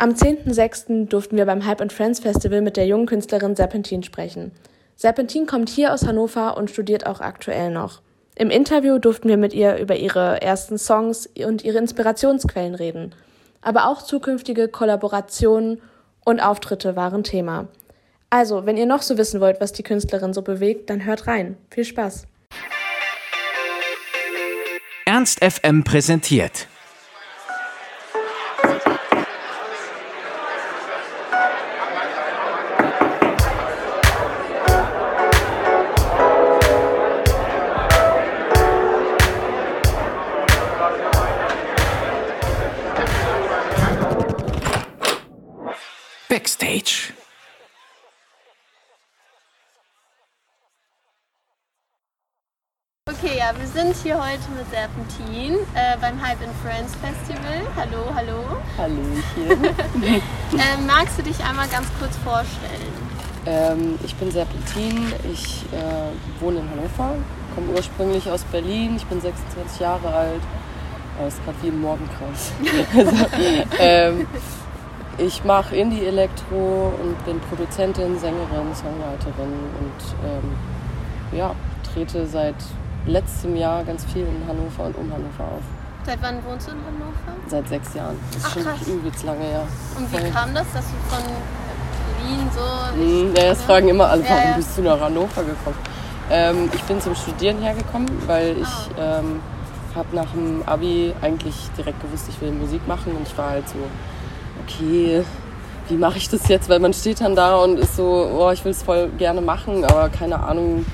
Am 10.06. durften wir beim Hype and Friends Festival mit der jungen Künstlerin Serpentin sprechen. Serpentin kommt hier aus Hannover und studiert auch aktuell noch. Im Interview durften wir mit ihr über ihre ersten Songs und ihre Inspirationsquellen reden. Aber auch zukünftige Kollaborationen und Auftritte waren Thema. Also, wenn ihr noch so wissen wollt, was die Künstlerin so bewegt, dann hört rein. Viel Spaß. Ernst FM präsentiert Backstage. Okay, ja, wir sind hier heute mit Serpentin äh, beim Hype in Friends Festival. Hallo, hallo. Hallöchen. Ähm, magst du dich einmal ganz kurz vorstellen? ähm, ich bin Serpentin, ich äh, wohne in Hannover, komme ursprünglich aus Berlin, ich bin 26 Jahre alt. Oh, ist gerade wie im Morgenkreis. also, ähm, ich mache Indie-Elektro und bin Produzentin, Sängerin, Songwriterin und ähm, ja, trete seit letztem Jahr ganz viel in Hannover und um Hannover auf. Seit wann wohnst du in Hannover? Seit sechs Jahren. Das ist Ach, schon krass. übelst lange, ja. Und wie kam das, dass du von Berlin so... Ja, das fragen immer alle, Ja, warum ja. bist du nach Hannover gekommen? Ähm, ich bin zum Studieren hergekommen, weil ich ähm, habe nach dem Abi eigentlich direkt gewusst, ich will Musik machen und ich war halt so, okay, wie mache ich das jetzt? Weil man steht dann da und ist so, oh, ich will es voll gerne machen, aber keine Ahnung,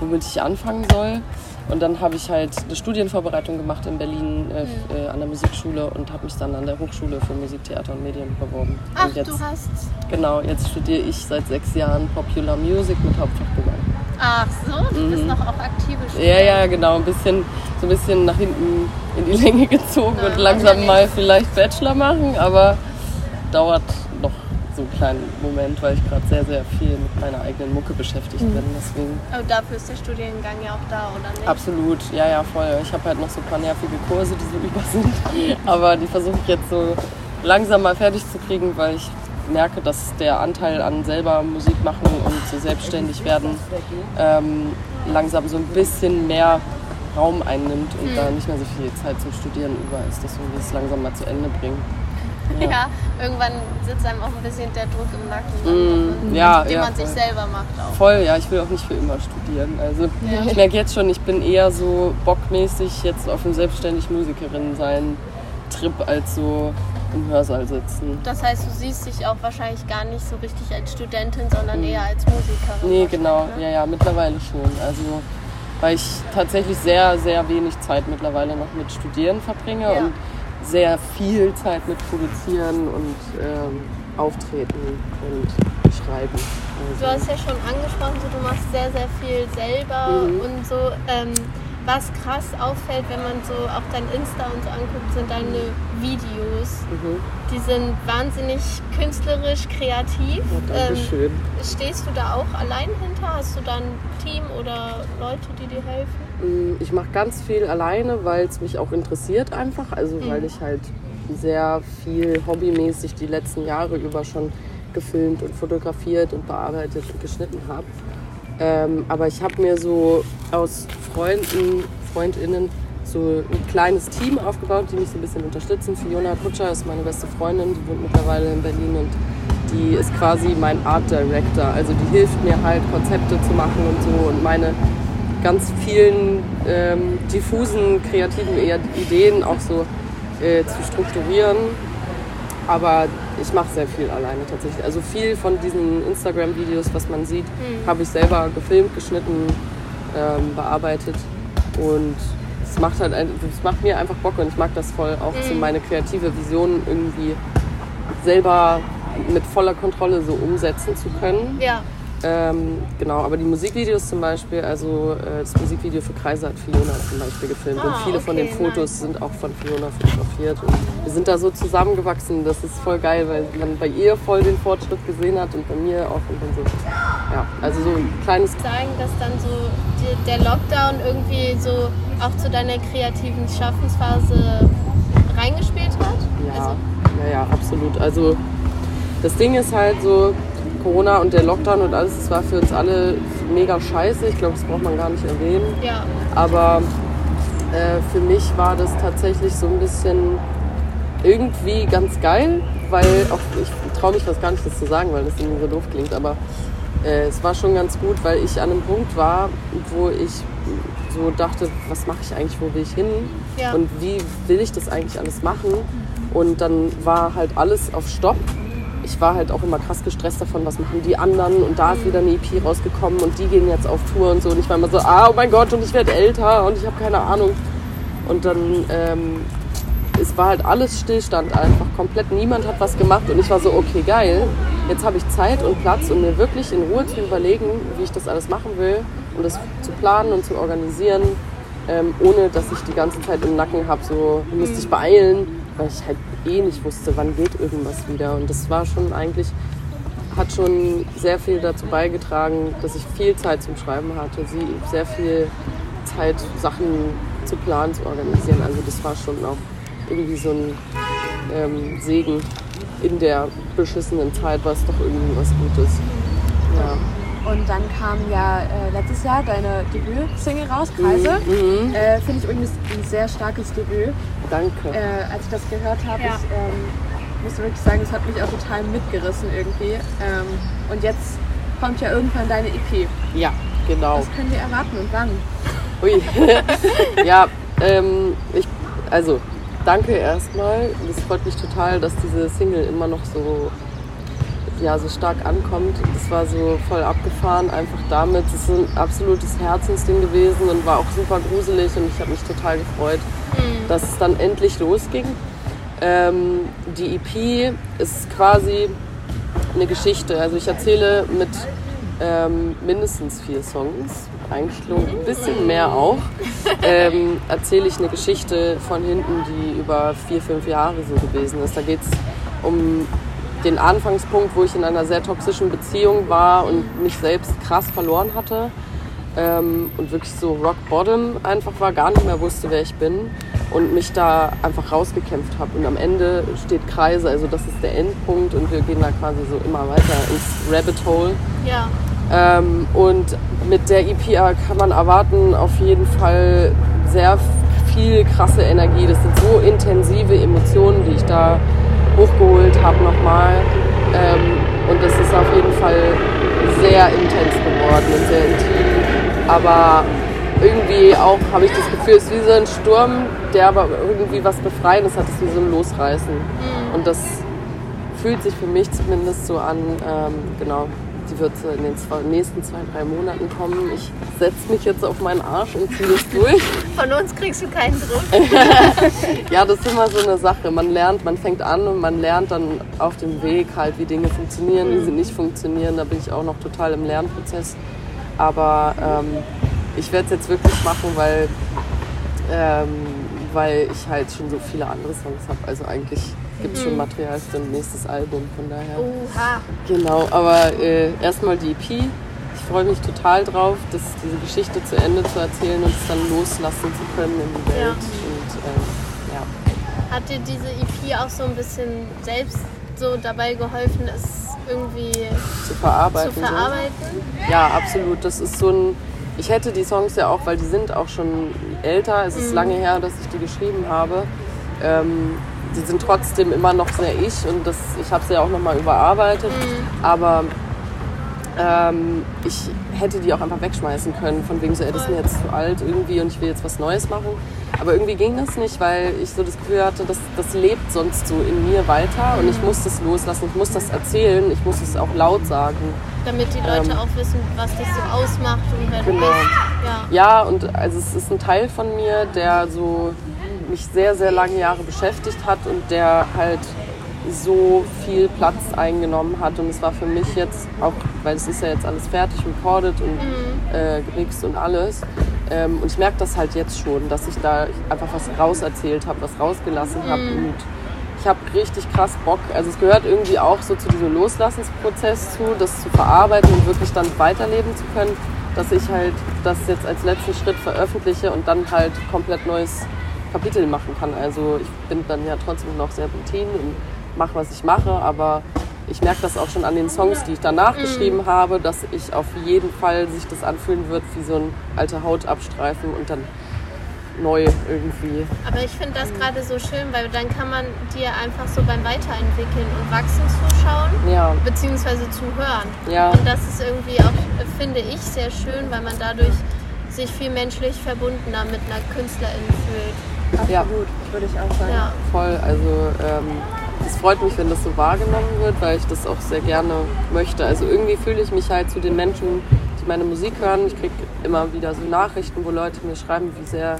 womit ich anfangen soll. Und dann habe ich halt eine Studienvorbereitung gemacht in Berlin äh, Mhm. äh, an der Musikschule und habe mich dann an der Hochschule für Musik, Theater und Medien beworben. Ach, und jetzt, du hast... Genau, jetzt studiere ich seit sechs Jahren Popular Music mit Hauptfachgesang. Ach so, du bist noch auch aktive Mhm. Ja, Studentin. ja, genau, ein bisschen, so ein bisschen nach hinten in die Länge gezogen Ja, und langsam mal vielleicht Bachelor machen, aber dauert noch so einen kleinen Moment, weil ich gerade sehr, sehr viel mit meiner eigenen Mucke beschäftigt Mhm. bin. Deswegen Aber dafür ist der Studiengang ja auch da, oder nicht? absolut, ja, ja, voll. Ich habe halt noch so ein paar nervige Kurse, die so über sind, aber die versuche ich jetzt so langsam mal fertig zu kriegen, weil ich merke, dass der Anteil an selber Musik machen und so selbstständig werden ähm, langsam so ein bisschen mehr Raum einnimmt und da nicht mehr so viel Zeit zum Studieren über ist. Deswegen will ich es langsam mal zu Ende bringen. Ja. irgendwann sitzt einem auch ein bisschen der Druck im Nacken, Mm, ja, den ja, man sich voll. selber macht auch. Voll, ja, ich will auch nicht für immer studieren. Also ich merke jetzt schon, ich bin eher so bockmäßig jetzt auf dem selbstständig Musikerin sein Trip als so im Hörsaal sitzen. Das heißt, du siehst dich auch wahrscheinlich gar nicht so richtig als Studentin, sondern eher als Musikerin. Nee, genau, ne? ja, ja, mittlerweile schon. Also weil ich tatsächlich sehr, sehr wenig Zeit mittlerweile noch mit Studieren verbringe Ja. und sehr viel Zeit mit Produzieren und ähm, Auftreten und Schreiben. Du Also, hast ja schon angesprochen, so, du machst sehr, sehr viel selber Mhm. und so. Ähm, was krass auffällt, wenn man so auch dein Insta und so anguckt, sind deine Videos. mhm. Die sind wahnsinnig künstlerisch, kreativ. ja, Dankeschön. Ähm, stehst du da auch allein hinter? Hast du da ein Team oder Leute, die dir helfen? Mm, Ich mache ganz viel alleine, weil es mich auch interessiert einfach. Also Mhm. weil ich halt sehr viel hobbymäßig die letzten Jahre über schon gefilmt und fotografiert und bearbeitet und geschnitten habe. Ähm, aber ich habe mir so aus Freunden, Freundinnen so ein kleines Team aufgebaut, die mich so ein bisschen unterstützen. Fiona Kutscher ist meine beste Freundin, die wohnt mittlerweile in Berlin und die ist quasi mein Art Director. Also die hilft mir halt Konzepte zu machen und so und meine ganz vielen ähm, diffusen kreativen Ideen auch so äh, zu strukturieren. Aber ich mache sehr viel alleine tatsächlich. Also viel von diesen Instagram-Videos, was man sieht, habe ich selber gefilmt, geschnitten, ähm, bearbeitet. Und es macht halt, es macht mir einfach Bock und ich mag das voll, auch so meine kreative Vision irgendwie selber mit voller Kontrolle so umsetzen zu können. Ja. Ähm, genau, aber die Musikvideos zum Beispiel, also äh, das Musikvideo für Kreise hat Fiona zum Beispiel gefilmt Ah, und viele von den okay, Fotos sind auch von Fiona fotografiert. Und wir sind da so zusammengewachsen, das ist voll geil, weil man bei ihr voll den Fortschritt gesehen hat und bei mir auch und dann so. Ja, also so ein kleines Sagen, dass dann so die, der Lockdown irgendwie so auch zu deiner kreativen Schaffensphase reingespielt hat? Ja, Also, Ja, ja, absolut. Also das Ding ist halt so, Corona und der Lockdown und alles, das war für uns alle mega scheiße. Ich glaube, das braucht man gar nicht erwähnen. Ja. Aber äh, für mich war das tatsächlich so ein bisschen irgendwie ganz geil, weil auch ich traue mich fast gar nicht, das zu sagen, weil das irgendwie so doof klingt, aber äh, es war schon ganz gut, weil ich an einem Punkt war, wo ich so dachte, was mache ich eigentlich, wo will ich hin Ja. und wie will ich das eigentlich alles machen? Und dann war halt alles auf Stopp. Ich war halt auch immer krass gestresst davon, was machen die anderen und da ist wieder eine EP rausgekommen und die gehen jetzt auf Tour und so. Und ich war immer so, ah, oh mein Gott, und ich werde älter und ich habe keine Ahnung. Und dann, ähm, es war halt alles Stillstand einfach, komplett niemand hat was gemacht und ich war so, okay, geil, jetzt habe ich Zeit und Platz, um mir wirklich in Ruhe zu überlegen, wie ich das alles machen will und das zu planen und zu organisieren, ähm, ohne dass ich die ganze Zeit im Nacken habe, so müsste ich beeilen, weil ich halt eh nicht wusste, wann geht irgendwas wieder und das war schon eigentlich, hat schon sehr viel dazu beigetragen, dass ich viel Zeit zum Schreiben hatte, sie sehr viel Zeit, Sachen zu planen, zu organisieren. Also das war schon auch irgendwie so ein ähm, Segen in der beschissenen Zeit, war es doch irgendwie was Gutes. Ja. Und dann kam ja äh, letztes Jahr deine Debüt-Single raus, Kreise. Mhm. Äh, Finde ich übrigens ein sehr starkes Debüt. Danke. Äh, als ich das gehört habe, Ja. ich ähm, muss wirklich sagen, es hat mich auch total mitgerissen irgendwie. Ähm, und jetzt kommt ja irgendwann deine EP. Ja, genau. Was können wir erwarten und wann? Ui. ja, ähm, ich, also danke erstmal. Es freut mich total, dass diese Single immer noch so, ja, so stark ankommt. Das war so voll abgefahren, einfach damit. Es ist ein absolutes Herzensding gewesen und war auch super gruselig und ich habe mich total gefreut, dass es dann endlich losging. Ähm, die EP ist quasi eine Geschichte. Also ich erzähle mit ähm, mindestens vier Songs, eigentlich nur ein bisschen mehr auch, ähm, erzähle ich eine Geschichte von hinten, die über vier, fünf Jahre so gewesen ist. Da geht es um den Anfangspunkt, wo ich in einer sehr toxischen Beziehung war und mich selbst krass verloren hatte ähm, und wirklich so rock bottom einfach war, gar nicht mehr wusste, wer ich bin und mich da einfach rausgekämpft habe. Und am Ende steht Kreise, also das ist der Endpunkt und wir gehen da quasi so immer weiter ins Rabbit Hole. Ja. Ähm, und mit der EPA kann man erwarten, auf jeden Fall sehr viel krasse Energie. Das sind so intensive Emotionen, die ich da hochgeholt habe nochmal. Ähm, und das ist auf jeden Fall sehr intens geworden und sehr intim. Aber irgendwie auch habe ich das Gefühl, es ist wie so ein Sturm, der aber irgendwie was Befreiendes hat. Es ist wie so ein Losreißen. Und das fühlt sich für mich zumindest so an, ähm, genau, die wird so in den zwei, nächsten zwei, drei Monaten kommen. Ich setze mich jetzt auf meinen Arsch und ziehe das durch. Von uns kriegst du keinen Druck. ja, das ist immer so eine Sache. Man lernt, man fängt an und man lernt dann auf dem Weg halt, wie Dinge funktionieren, wie sie nicht funktionieren. Da bin ich auch noch total im Lernprozess. Aber ähm, ich werde es jetzt wirklich machen, weil, ähm, weil ich halt schon so viele andere Songs habe. Also eigentlich gibt es schon Material für ein nächstes Album, von daher. Oha. Genau, aber äh, erstmal die EP. Ich freue mich total drauf, das, diese Geschichte zu Ende zu erzählen und es dann loslassen zu können in die Welt. Ja. Und ähm, ja. Hat dir diese EP auch so ein bisschen selbst so dabei geholfen, es irgendwie zu verarbeiten. zu so. verarbeiten? Ja, absolut. Das ist so ein. Ich hätte die Songs ja auch, weil die sind auch schon älter. Es ist lange her, dass ich die geschrieben habe. Ähm, die sind trotzdem immer noch sehr ich und das, ich habe sie ja auch nochmal überarbeitet. Aber ähm, ich hätte die auch einfach wegschmeißen können, von wegen so, ey, das ist mir jetzt zu alt irgendwie und ich will jetzt was Neues machen. Aber irgendwie ging das nicht, weil ich so das Gefühl hatte, das, das lebt sonst so in mir weiter und ich muss das loslassen, ich muss das erzählen, ich muss es auch laut sagen. Damit die Leute Ähm, auch wissen, was dich so ausmacht und wer Genau. du bist. Ja. Ja, und also es ist ein Teil von mir, der so mich sehr, sehr lange Jahre beschäftigt hat und der halt so viel Platz eingenommen hat. Und es war für mich jetzt auch, weil es ist ja jetzt alles fertig, recorded und äh, gemixt und alles. Ähm, und ich merke das halt jetzt schon, dass ich da einfach was rauserzählt habe, was rausgelassen habe. Und ich habe richtig krass Bock. Also es gehört irgendwie auch so zu diesem Loslassensprozess zu, das zu verarbeiten und wirklich dann weiterleben zu können, dass ich halt das jetzt als letzten Schritt veröffentliche und dann halt komplett neues Kapitel machen kann. Also ich bin dann ja trotzdem noch Serpentin und mache, was ich mache, aber ich merke das auch schon an den Songs, die ich danach Mhm. geschrieben habe, dass ich auf jeden Fall sich das anfühlen wird wie so ein alter Hautabstreifen und dann neu irgendwie. Aber ich finde das gerade so schön, weil dann kann man dir einfach so beim Weiterentwickeln und Wachsen zuschauen, Ja, beziehungsweise zuhören. ja, Und das ist irgendwie auch, finde ich, sehr schön, weil man dadurch sich viel menschlich verbundener mit einer Künstlerin fühlt. ja. Absolut, würde ich auch sagen. Ja. voll. Also ähm, es freut mich, wenn das so wahrgenommen wird, weil ich das auch sehr gerne möchte. Also irgendwie fühle ich mich halt zu den Menschen, die meine Musik hören. Ich kriege immer wieder so Nachrichten, wo Leute mir schreiben, wie sehr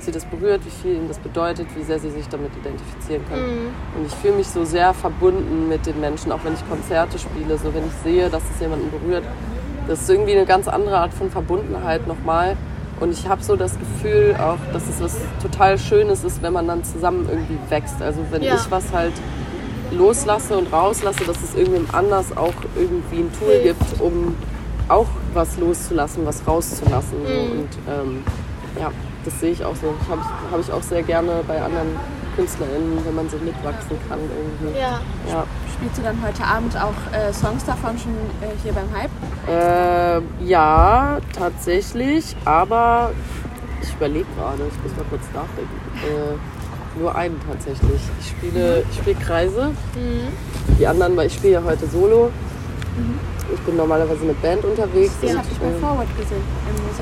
sie das berührt, wie viel ihnen das bedeutet, wie sehr sie sich damit identifizieren können. Und ich fühle mich so sehr verbunden mit den Menschen, auch wenn ich Konzerte spiele, so wenn ich sehe, dass es jemanden berührt. Das ist irgendwie eine ganz andere Art von Verbundenheit nochmal. Und ich habe so das Gefühl auch, dass es was total Schönes ist, wenn man dann zusammen irgendwie wächst. Also wenn Ja. ich was halt loslasse und rauslasse, dass es irgendwem anders auch irgendwie ein Tool gibt, um auch was loszulassen, was rauszulassen. So. Mhm. Und ähm, ja, das sehe ich auch so. Habe ich, hab ich auch sehr gerne bei anderen KünstlerInnen, wenn man so mitwachsen kann irgendwie. Ja. Ja. Spielst du dann heute Abend auch äh, Songs davon schon äh, hier beim Hype? Äh, ja, tatsächlich, aber ich überlege gerade, ich muss mal kurz nachdenken. Nur einen tatsächlich. Ich spiele, ich spiele Kreise. Die anderen, weil ich spiele ja heute Solo. Ich bin normalerweise mit Band unterwegs. Den habe ich bei äh, Forward gesehen.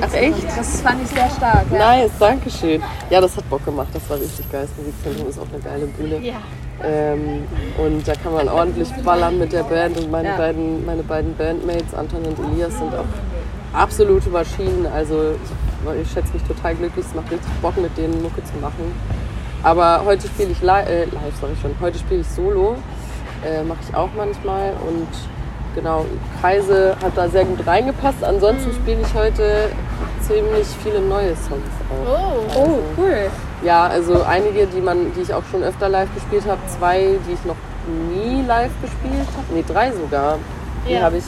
Ach, echt? Das fand ich sehr stark. Ja. Nice, danke schön. Ja, das hat Bock gemacht. Das war richtig geil. Das Musikzentrum ist auch eine geile Bühne. Ja. Ähm, und da kann man ordentlich ballern mit der Band. Und meine, Ja. beiden, meine beiden Bandmates, Anton und Elias, sind auch absolute Maschinen. Also ich, ich schätze mich total glücklich. Es macht richtig Bock, mit denen Mucke zu machen. Aber heute spiele ich li äh, live, ich schon. Heute spiele ich Solo. Äh, Mache ich auch manchmal. Und genau, Kreise hat da sehr gut reingepasst. Ansonsten spiele ich heute ziemlich viele neue Songs auch. Oh. Oh, cool. Ja, also einige, die man, die ich auch schon öfter live gespielt habe, zwei, die ich noch nie live gespielt habe, nee, drei sogar. Die Ja. habe ich,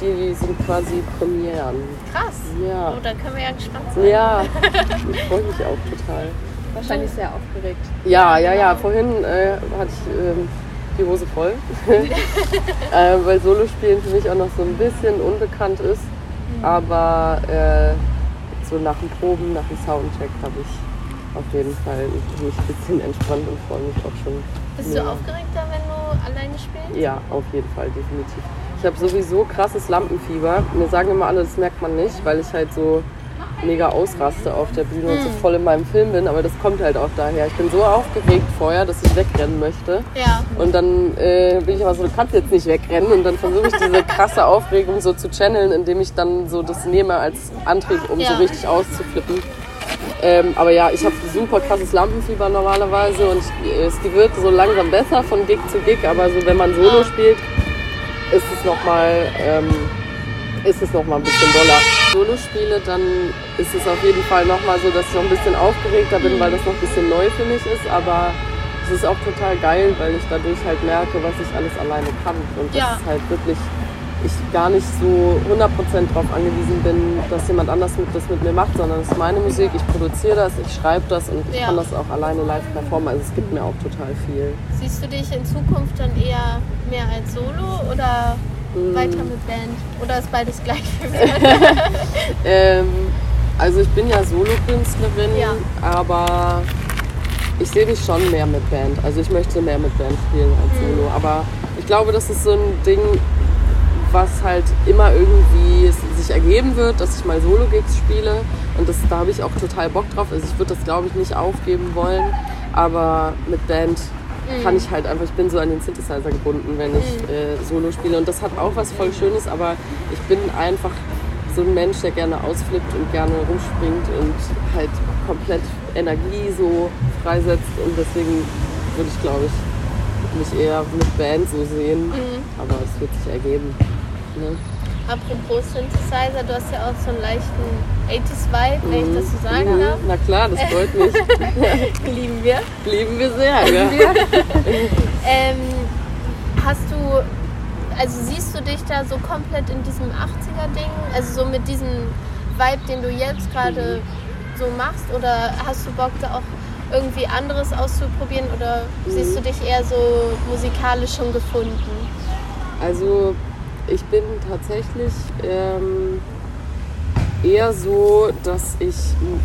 die sind quasi Premieren. Krass. Ja. Oh, da können wir ja gespannt sein. Ja, ich freue mich auch total. Wahrscheinlich sehr aufgeregt. Ja, ja, ja. Vorhin äh, hatte ich ähm, die Hose voll, äh, weil Solospielen für mich auch noch so ein bisschen unbekannt ist. Aber äh, so nach dem Proben, nach dem Soundcheck habe ich auf jeden Fall mich ein bisschen entspannt und freue mich auch schon. Bist du Ja. aufgeregter, wenn du alleine spielst? Ja, auf jeden Fall, definitiv. Ich habe sowieso krasses Lampenfieber. Mir sagen immer alle, das merkt man nicht, weil ich halt so mega ausraste auf der Bühne und so voll in meinem Film bin. Aber das kommt halt auch daher. Ich bin so aufgeregt vorher, dass ich wegrennen möchte. Ja. Und dann äh, bin ich aber so, du kannst jetzt nicht wegrennen. Und dann versuche ich diese krasse Aufregung so zu channeln, indem ich dann so das nehme als Antrieb, um Ja. so richtig auszuflippen. Ähm, aber ja, ich habe super krasses Lampenfieber normalerweise und ich, es wird so langsam besser von Gig zu Gig. Aber so wenn man Solo spielt, ist es nochmal ähm, ist es noch mal ein bisschen doller. Solo spiele, dann ist es auf jeden Fall nochmal so, dass ich noch ein bisschen aufgeregter bin, weil das noch ein bisschen neu für mich ist. Aber es ist auch total geil, weil ich dadurch halt merke, was ich alles alleine kann. Und das Ja. ist halt wirklich, ich gar nicht so 100% darauf angewiesen bin, dass jemand anders mit, das mit mir macht, sondern es ist meine Musik, ich produziere das, ich schreibe das und ich Ja. kann das auch alleine live performen. Also es gibt mir auch total viel. Siehst du dich in Zukunft dann eher mehr als Solo oder Weiter mit Band? Oder ist beides gleich? Ähm, also ich bin ja Solokünstlerin, Ja. aber ich sehe mich schon mehr mit Band. Also ich möchte mehr mit Band spielen als Mhm. Solo. Aber ich glaube, das ist so ein Ding, was halt immer irgendwie sich ergeben wird, dass ich mal Solo-Gigs spiele. Und das, da habe ich auch total Bock drauf. Also ich würde das, glaube ich, nicht aufgeben wollen. Aber mit Band kann ich halt einfach, ich bin so an den Synthesizer gebunden, wenn ich äh, Solo spiele. Und das hat auch was voll Schönes, aber ich bin einfach so ein Mensch, der gerne ausflippt und gerne rumspringt und halt komplett Energie so freisetzt. Und deswegen würde ich, glaube ich, mich eher mit Band so sehen. Aber es wird sich ergeben. Ne? Apropos Synthesizer, du hast ja auch so einen leichten 80s-Vibe, wenn ich das so sagen Mhm. darf. Na klar, das freut mich. Lieben wir. Lieben wir sehr. Ja. Ähm, hast du, also siehst du dich da so komplett in diesem 80er-Ding? Also so mit diesem Vibe, den du jetzt gerade so machst? Oder hast du Bock da auch irgendwie anderes auszuprobieren oder siehst du dich eher so musikalisch schon gefunden? Also ich bin tatsächlich ähm, eher so, dass ich,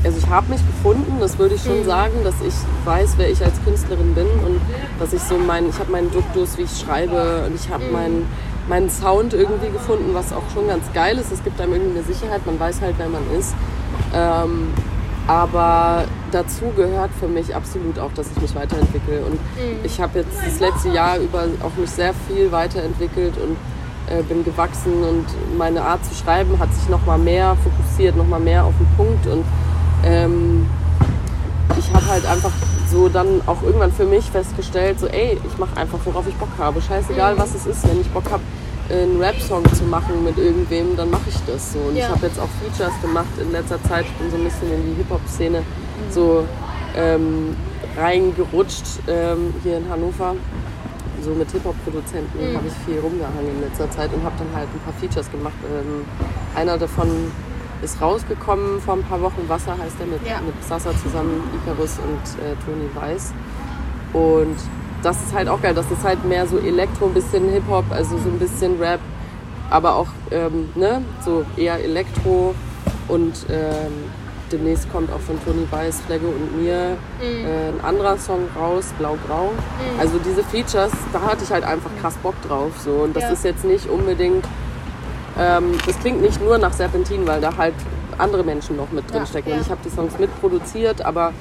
also ich habe mich gefunden, das würde ich schon sagen, dass ich weiß, wer ich als Künstlerin bin und dass ich so mein, ich habe meinen Duktus, wie ich schreibe und ich habe meinen meinen Sound irgendwie gefunden, was auch schon ganz geil ist. Es gibt einem irgendwie eine Sicherheit, man weiß halt, wer man ist. Ähm, aber dazu gehört für mich absolut auch, dass ich mich weiterentwickle. Und ich habe jetzt das letzte Jahr über auch mich sehr viel weiterentwickelt und äh, bin gewachsen und meine Art zu schreiben hat sich noch mal mehr fokussiert, noch mal mehr auf den Punkt und ähm, ich habe halt einfach so dann auch irgendwann für mich festgestellt, so ey, ich mache einfach, worauf ich Bock habe. Scheißegal, was es ist. Wenn ich Bock habe, einen Rap-Song zu machen mit irgendwem, dann mache ich das so. Und Ja. ich habe jetzt auch Features gemacht in letzter Zeit. Ich bin so ein bisschen in die Hip-Hop-Szene so ähm, reingerutscht ähm, hier in Hannover. So mit Hip-Hop-Produzenten habe ich viel rumgehangen in letzter Zeit und habe dann halt ein paar Features gemacht. Ähm, einer davon ist rausgekommen vor ein paar Wochen. Wasser heißt er mit, Ja. mit Sasa zusammen, Icarus und äh, Toni Weiß. Und das ist halt auch geil. Das ist halt mehr so Elektro, ein bisschen Hip-Hop, also so ein bisschen Rap, aber auch ähm, ne, so eher Elektro. Und ähm, demnächst kommt auch von Toni Weiß, Flagge und mir äh, ein anderer Song raus, Blau-Grau. Also diese Features, da hatte ich halt einfach krass Bock drauf. So. Und das Ja. ist jetzt nicht unbedingt, ähm, das klingt nicht nur nach Serpentin, weil da halt andere Menschen noch mit drin stecken. Ja. Und ich habe die Songs mitproduziert, aber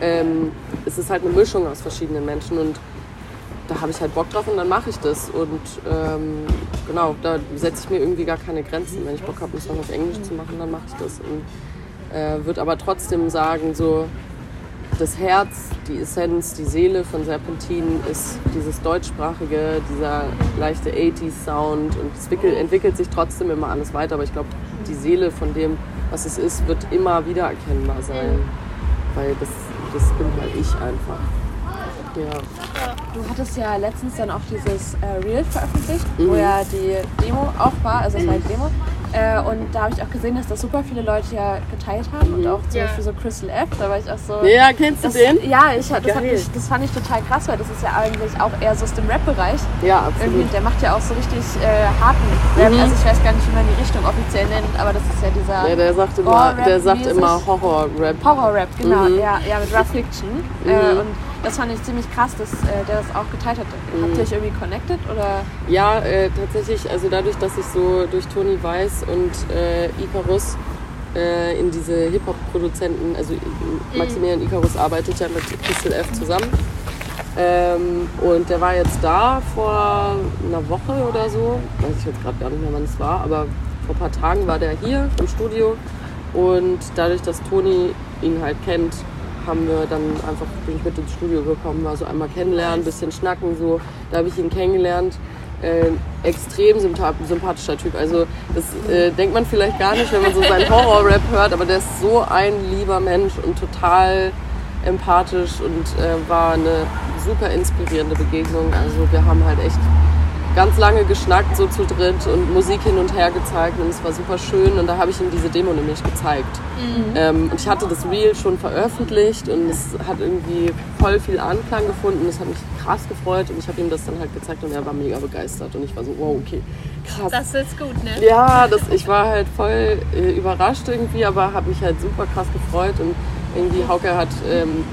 ähm, es ist halt eine Mischung aus verschiedenen Menschen und da habe ich halt Bock drauf und dann mache ich das. Und ähm, genau, da setze ich mir irgendwie gar keine Grenzen. Wenn ich Bock habe, einen Song auf Englisch zu machen, dann mache ich das. Und äh, würde aber trotzdem sagen, so das Herz, die Essenz, die Seele von Serpentin ist dieses deutschsprachige, dieser leichte 80s-Sound und es entwickelt, entwickelt sich trotzdem immer alles weiter, aber ich glaube, die Seele von dem, was es ist, wird immer wieder erkennbar sein, weil das, das bin halt ich einfach. Ja. Du hattest ja letztens dann auch dieses äh, Reel veröffentlicht, Mhm. wo ja die Demo auch war, also es war die Demo. Äh, und da habe ich auch gesehen, dass das super viele Leute ja geteilt haben und auch zum Ja. Beispiel so Crystal F, da war ich auch so... Mhm. ja, kennst du Das, den? ja, ich, das, Geil. fand ich, das fand ich total krass, weil das ist ja eigentlich auch eher so aus dem Rap-Bereich. Ja, Irgendwie, absolut. der macht ja auch so richtig äh, harten Rap. Mhm. Also ich weiß gar nicht, wie man die Richtung offiziell nennt, aber das ist ja dieser Ja, der sagt immer, der sagt immer Horror-Rap. Horror-Rap, genau. Mhm. Ja, ja, mit Rough Fiction. Äh, und das fand ich ziemlich krass, dass äh, der das auch geteilt hat. Mhm. Habt ihr euch irgendwie connected oder? Ja, äh, tatsächlich, also dadurch, dass ich so durch Toni Weiß und äh, Icarus äh, in diese Hip-Hop-Produzenten, also Maximilian Icarus arbeitet ja mit Crystal F zusammen. Ähm, und der war jetzt da vor einer Woche oder so, weiß ich jetzt gerade gar nicht mehr, wann es war, aber vor ein paar Tagen war der hier im Studio und dadurch, dass Toni ihn halt kennt, haben wir dann einfach, bin ich mit ins Studio gekommen, war so einmal kennenlernen, ein bisschen schnacken, so. Da habe ich ihn kennengelernt. Äh, extrem sympath sympathischer Typ. Also das äh, denkt man vielleicht gar nicht, wenn man so seinen Horror-Rap hört, aber der ist so ein lieber Mensch und total empathisch und äh, war eine super inspirierende Begegnung. Also wir haben halt echt ganz lange geschnackt, so zu dritt und Musik hin und her gezeigt und es war super schön und da habe ich ihm diese Demo nämlich gezeigt. Ähm, und ich hatte das Reel schon veröffentlicht und es hat irgendwie voll viel Anklang gefunden. Es hat mich krass gefreut und ich habe ihm das dann halt gezeigt und er war mega begeistert und ich war so, wow, okay, krass. Das ist gut, ne? Ja, das, ich war halt voll äh, überrascht irgendwie, aber habe mich halt super krass gefreut und irgendwie Hauke hat, ähm,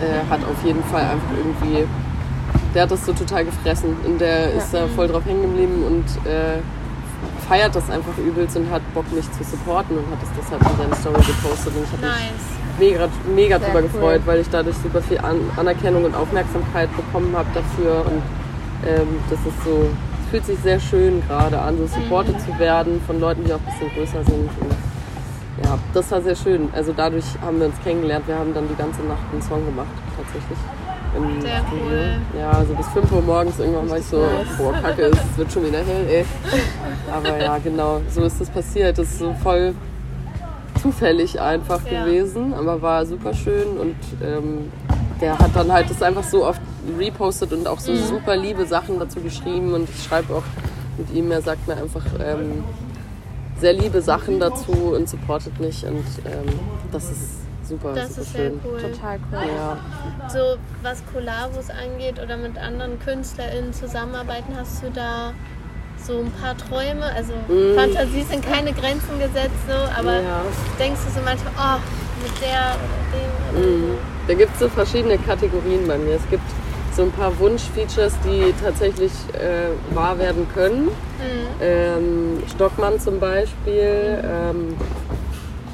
äh, hat auf jeden Fall einfach irgendwie, der hat das so total gefressen und der ist da voll drauf hängen geblieben und äh, feiert das einfach übelst und hat Bock mich zu supporten und hat das deshalb in seine Story gepostet und ich habe mich Nice. mega, mega Sehr drüber cool. gefreut, weil ich dadurch super viel An Anerkennung und Aufmerksamkeit bekommen habe dafür. Und ähm, das ist so, es fühlt sich sehr schön gerade an, so supported zu werden von Leuten, die auch ein bisschen größer sind. Und ja, das war sehr schön. Also dadurch haben wir uns kennengelernt. Wir haben dann die ganze Nacht einen Song gemacht, tatsächlich. Im Sehr cool. Ja, also bis 5 Uhr morgens irgendwann war ich so, boah, kacke, es wird schon wieder hell, ey. Aber ja, genau, so ist das passiert. Das ist so voll zufällig einfach Ja. gewesen, aber war super schön und ähm, der hat dann halt das einfach so oft repostet und auch so super liebe Sachen dazu geschrieben und ich schreibe auch mit ihm, er sagt mir einfach ähm, sehr liebe Sachen dazu und supportet mich und ähm, das ist super, Das super ist sehr schön. cool. Total cool. Ja. So was Kollabos angeht oder mit anderen KünstlerInnen zusammenarbeiten, hast du da so ein paar Träume? Also Mm. Fantasie sind keine Grenzen gesetzt, so, aber Ja. denkst du so manchmal, oh, mit der dem oder Mhm. Da gibt es so verschiedene Kategorien bei mir. Es gibt so ein paar Wunschfeatures, die tatsächlich äh, wahr werden können. Ähm, Stockmann zum Beispiel, ähm,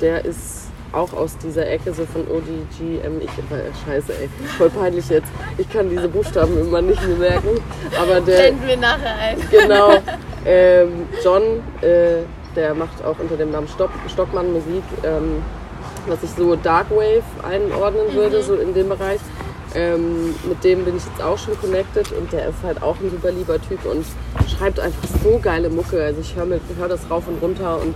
der ist auch aus dieser Ecke so von ODGM. Ich, äh, scheiße, ey, voll peinlich jetzt. Ich kann diese Buchstaben immer nicht mehr merken. Aber der, Blenden wir nachher ein. genau. Ähm, John, äh, der macht auch unter dem Namen Stock, Stockmann Musik, ähm, was ich so Darkwave einordnen würde, so in dem Bereich. Ähm, mit dem bin ich jetzt auch schon connected und der ist halt auch ein super lieber Typ und schreibt einfach so geile Mucke. Also ich höre hör das rauf und runter und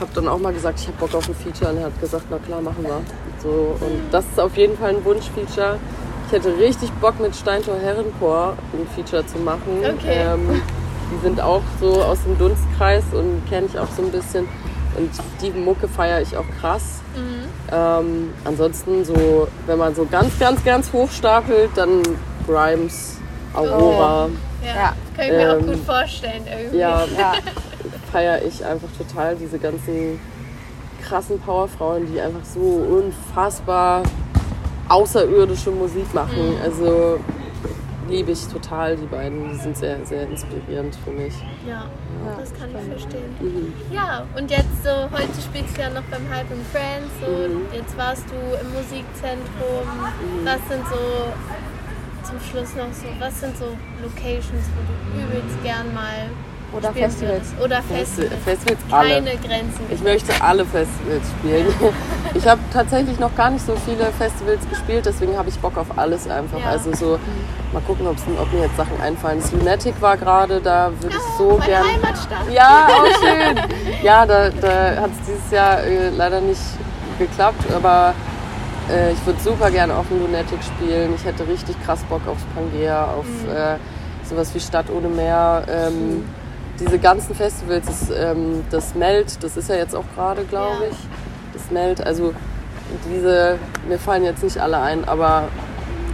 habe dann auch mal gesagt, ich habe Bock auf ein Feature und er hat gesagt, na klar, machen wir. So, und das ist auf jeden Fall ein Wunschfeature. Ich hätte richtig Bock mit Steintor Herrenchor ein Feature zu machen. Okay. Ähm, die sind auch so aus dem Dunstkreis und kenne ich auch so ein bisschen. Und die Mucke feiere ich auch krass. Ähm, ansonsten so, wenn man so ganz, ganz, ganz hoch stapelt, dann Grimes, Aurora. Ja, Ja. kann ich mir auch Ähm, gut vorstellen irgendwie. Ja, Ja. Feiere ich einfach total diese ganzen krassen Powerfrauen, die einfach so unfassbar außerirdische Musik machen. Also liebe ich total die beiden. Die sind sehr, sehr inspirierend für mich. Ja, das kann ich verstehen. Mhm. Ja, und jetzt so, heute spielst du ja noch beim Hype and Friends, so, Mhm. jetzt warst du im Musikzentrum. Was sind so, zum Schluss noch so, was sind so Locations, wo du übelst gern mal Oder spielen Festivals. würdest? Oder Festi- Festivals. Festivals alle. Keine Grenzen. Ich möchte alle Festivals spielen. Ich habe tatsächlich noch gar nicht so viele Festivals gespielt, deswegen habe ich Bock auf alles einfach. Ja. Also so, mal gucken, ob's- ob mir jetzt Sachen einfallen. Das Lunatic war gerade, da würde ich so Meine gern. Heimatstadt. Ja, auch schön. Ja, da, da hat es dieses Jahr äh, leider nicht geklappt, aber äh, ich würde super gerne auf dem Lunatic spielen. Ich hätte richtig krass Bock aufs Pangea, auf äh, sowas wie Stadt ohne Meer. Ähm, Diese ganzen Festivals, das, ähm, das Melt, das ist ja jetzt auch gerade, glaube Ja. ich. Das Melt, also diese, mir fallen jetzt nicht alle ein, aber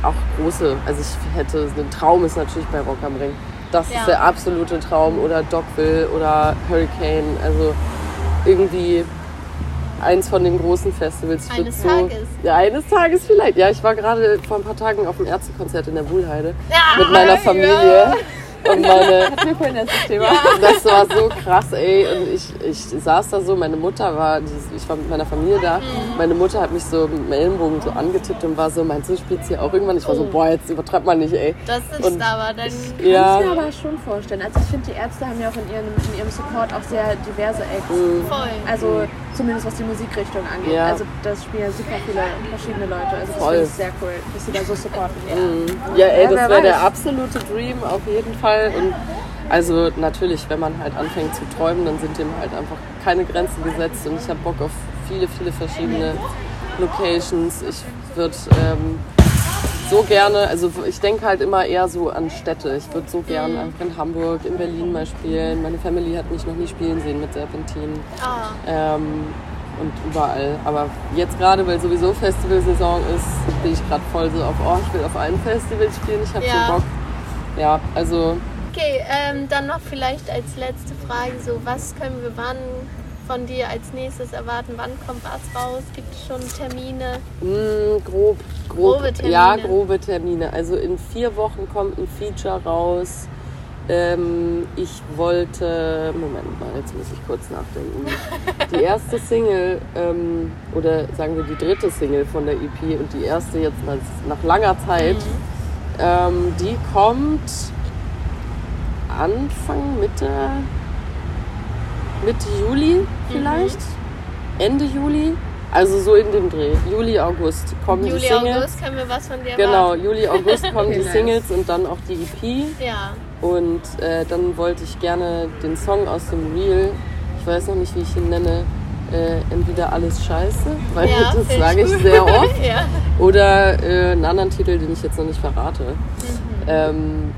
auch große. Also ich hätte, ein Traum ist natürlich bei Rock am Ring. Das Ja. ist der absolute Traum. Oder Dogville oder Hurricane. Also irgendwie eins von den großen Festivals. Ich Eines so, Tages. Ja, eines Tages vielleicht. Ja, ich war gerade vor ein paar Tagen auf dem Ärztekonzert in der Wuhlheide Ja, mit meiner Familie. Und meine, das Thema. das war so krass, ey. Und ich, ich saß da so, meine Mutter war, ich war mit meiner Familie da. Mhm. Meine Mutter hat mich so mit dem Ellenbogen so angetippt und war so, meinst du, spielst hier auch irgendwann? Ich war so, Oh. boah, jetzt übertreibt man nicht, ey. Das ist Und aber dann. Ja, Kann ich mir aber schon vorstellen. Also ich finde, die Ärzte haben ja auch in ihrem, in ihrem Support auch sehr diverse Acts. Voll. Also zumindest was die Musikrichtung angeht. Ja. Also das spielen super viele verschiedene Leute. Also das finde ich sehr cool, dass sie da so supporten. ja, ey, Ja, das wäre der absolute Dream auf jeden Fall. Und also natürlich, wenn man halt anfängt zu träumen, dann sind dem halt einfach keine Grenzen gesetzt. Und ich habe Bock auf viele, viele verschiedene Locations. Ich würde ähm, so gerne, also ich denke halt immer eher so an Städte. Ich würde so gerne einfach in Hamburg, in Berlin mal spielen. Meine Family hat mich noch nie spielen sehen mit Serpentin. Ah, Ähm, und überall. Aber jetzt gerade, weil sowieso Festivalsaison ist, bin ich gerade voll so auf, oh, ich will auf allen Festivals spielen, ich habe Ja. so Bock. Ja, also okay, ähm, dann noch vielleicht als letzte Frage: so, Was können wir wann von dir als nächstes erwarten? Wann kommt was raus? Gibt es schon Termine? mh, grob, grob, Grobe Termine. ja, grobe Termine. Also in vier Wochen kommt ein Feature raus. Ähm, ich wollte, Moment mal, jetzt muss ich kurz nachdenken. Die erste Single, ähm, oder sagen wir die dritte Single von der EP und die erste jetzt nach, nach langer Zeit, ähm, die kommt Anfang, Mitte, Mitte Juli vielleicht, Ende Juli, also so in dem Dreh. Juli, August kommen die Juli, Singles. August können wir was von dir Genau, erwarten? Juli, August kommen die nice. Singles und dann auch die EP. Ja. Und äh, dann wollte ich gerne den Song aus dem Reel, ich weiß noch nicht, wie ich ihn nenne, äh, entweder alles scheiße, weil Ja, das sage ich sehr oft, ja. oder äh, einen anderen Titel, den ich jetzt noch nicht verrate. Mhm. Ähm,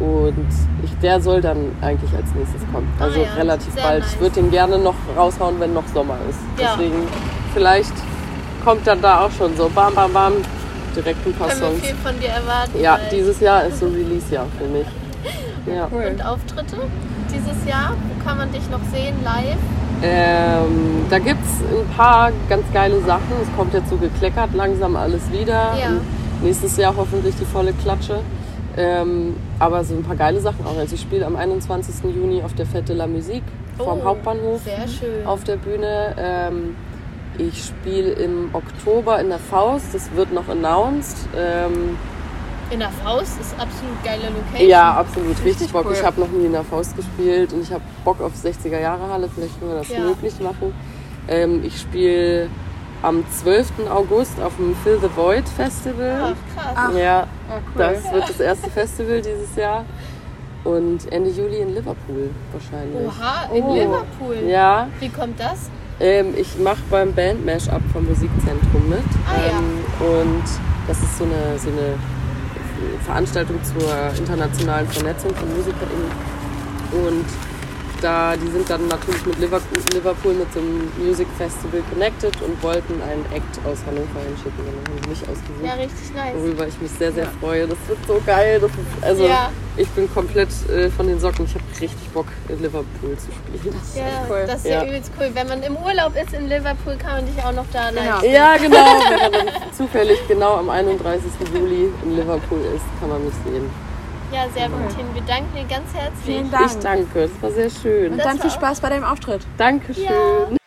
und ich, der soll dann eigentlich als nächstes kommen. Ah Also ja, relativ sehr bald. nice. Ich würde den gerne noch raushauen, wenn noch Sommer ist. Deswegen vielleicht kommt dann da auch schon so bam, bam, bam, direkt ein paar Können wir Songs. viel von dir erwarten. Ja, bald. dieses Jahr ist so Release-Jahr für mich. Ja. Und Auftritte dieses Jahr? Wo kann man dich noch sehen live? Ähm, da gibt es ein paar ganz geile Sachen. Es kommt jetzt so gekleckert langsam alles wieder. Ja. Nächstes Jahr hoffentlich die volle Klatsche. Ähm, aber so ein paar geile Sachen auch. Also ich spiele am 21. Juni auf der Fête de la Musique vom Oh, Hauptbahnhof Sehr schön. auf der Bühne. Ähm, ich spiele im Oktober in der Faust. Das wird noch announced. Ähm, In der Faust ist absolut geile Location. ja, absolut. Richtig, Richtig Bock. cool. Ich habe noch nie in der Faust gespielt und ich habe Bock auf 60er Jahre Halle. Vielleicht können wir das Ja. möglich machen. Ähm, ich spiele am 12. August auf dem Fill the Void Festival. Ach, krass. Ja, Ah, cool. das wird das erste Festival dieses Jahr. Und Ende Juli in Liverpool wahrscheinlich. Oha, in Oh. Liverpool. Ja, Wie kommt das? ähm, ich mache beim Band Mash-Up vom Musikzentrum mit. Ah, ja. ähm, und das ist so eine, so eine Veranstaltung zur internationalen Vernetzung von MusikerInnen. Und da, die sind dann natürlich mit Liverpool, mit so einem Music Festival connected und wollten einen Act aus Hannover hinschicken. Und dann haben sie mich ausgesucht. Ja, richtig nice. worüber ich mich sehr, sehr freue. Das wird so geil. Das ist, also Ja. ich bin komplett äh, von den Socken. Ich habe richtig Bock, in Liverpool zu spielen. Ja, cool. das ist ja. Ja. übelst cool. Wenn man im Urlaub ist in Liverpool, kann man dich auch noch da Genau. Ja, genau. Wenn man dann zufällig genau am 31. Juli in Liverpool ist, kann man mich sehen. Ja, sehr gut, Tin. Wir danken dir ganz herzlich. Vielen Dank. Ich danke. Das war sehr schön. Und Das dann viel Spaß bei deinem Auftritt. Dankeschön. Ja.